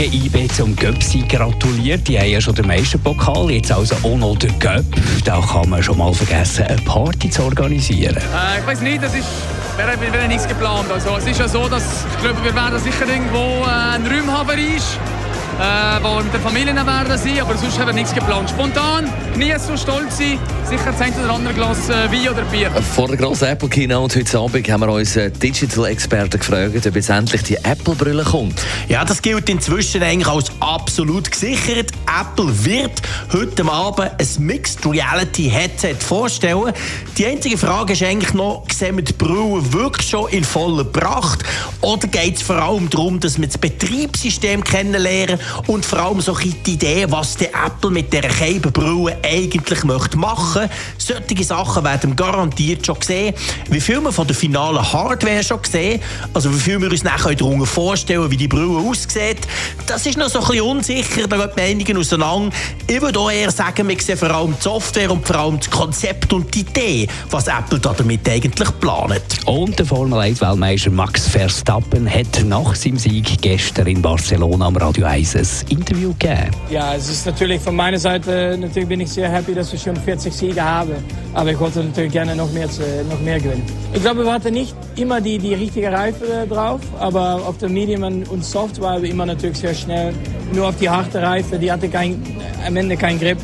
Morgen IB zum Göpsi gratuliert. Die haben ja schon den Meisterpokal, jetzt also auch noch den Göpp. Da kann man schon mal vergessen, eine Party zu organisieren. Äh, ich weiß nicht, das ist wäre, wäre nichts geplant. Also, es ist ja so, dass ich glaube, wir werden sicher irgendwo äh, ein Raum haben ist, äh, wo mit der Familie werden sein, aber sonst haben wir nichts geplant. Spontan, nie so stolz sein, sicher das ein oder andere Glas äh, Wein oder Bier. Vor der grossen Apple Keynote heute Abend haben wir unseren Digital-Experten gefragt, ob jetzt endlich die Apple-Brille kommt. Ja, das gilt inzwischen eigentlich als absolut gesichert. Apple wird heute Abend ein Mixed Reality Headset vorstellen. Die einzige Frage ist eigentlich noch, sehen wir die Brille wirklich schon in voller Pracht? Oder geht es vor allem darum, dass wir das Betriebssystem kennenlernen und vor allem so die Idee, was der Apple mit dieser Keibenbrille eigentlich möchte machen möchte? Solche Sachen werden garantiert schon sehen. Wie viel wir von der finalen Hardware schon gesehen, also wie viel wir uns nachher darunter vorstellen, wie die Brille aussieht, das ist noch so ein bisschen unsicher, da gehen die Meinungen auseinander. Ich würde auch eher sagen, wir sehen vor allem die Software und vor allem das Konzept und die Idee, was Apple damit eigentlich plant. Und der Formel 1-Weltmeister Max Verstappen hat nach seinem Sieg gestern in Barcelona am Radio 1 ein Interview gegeben. Ja, es ist natürlich von meiner Seite, natürlich bin ich sehr happy, dass wir schon 40 Siege haben. Aber ich wollte natürlich gerne noch mehr, noch mehr gewinnen. Ich glaube, wir hatten nicht immer die, die richtige Reife drauf, aber auf der Medium und Soft waren wir immer natürlich sehr schnell. Nur auf die harte Reife, die hatte kein, am Ende keinen Grip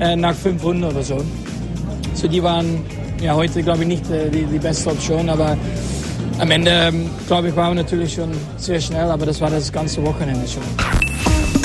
äh, nach 500 oder so. So die waren ja, heute, glaube ich, nicht äh, die, die beste Option, aber am Ende, ähm, glaube ich, waren wir natürlich schon sehr schnell, aber das war das ganze Wochenende schon.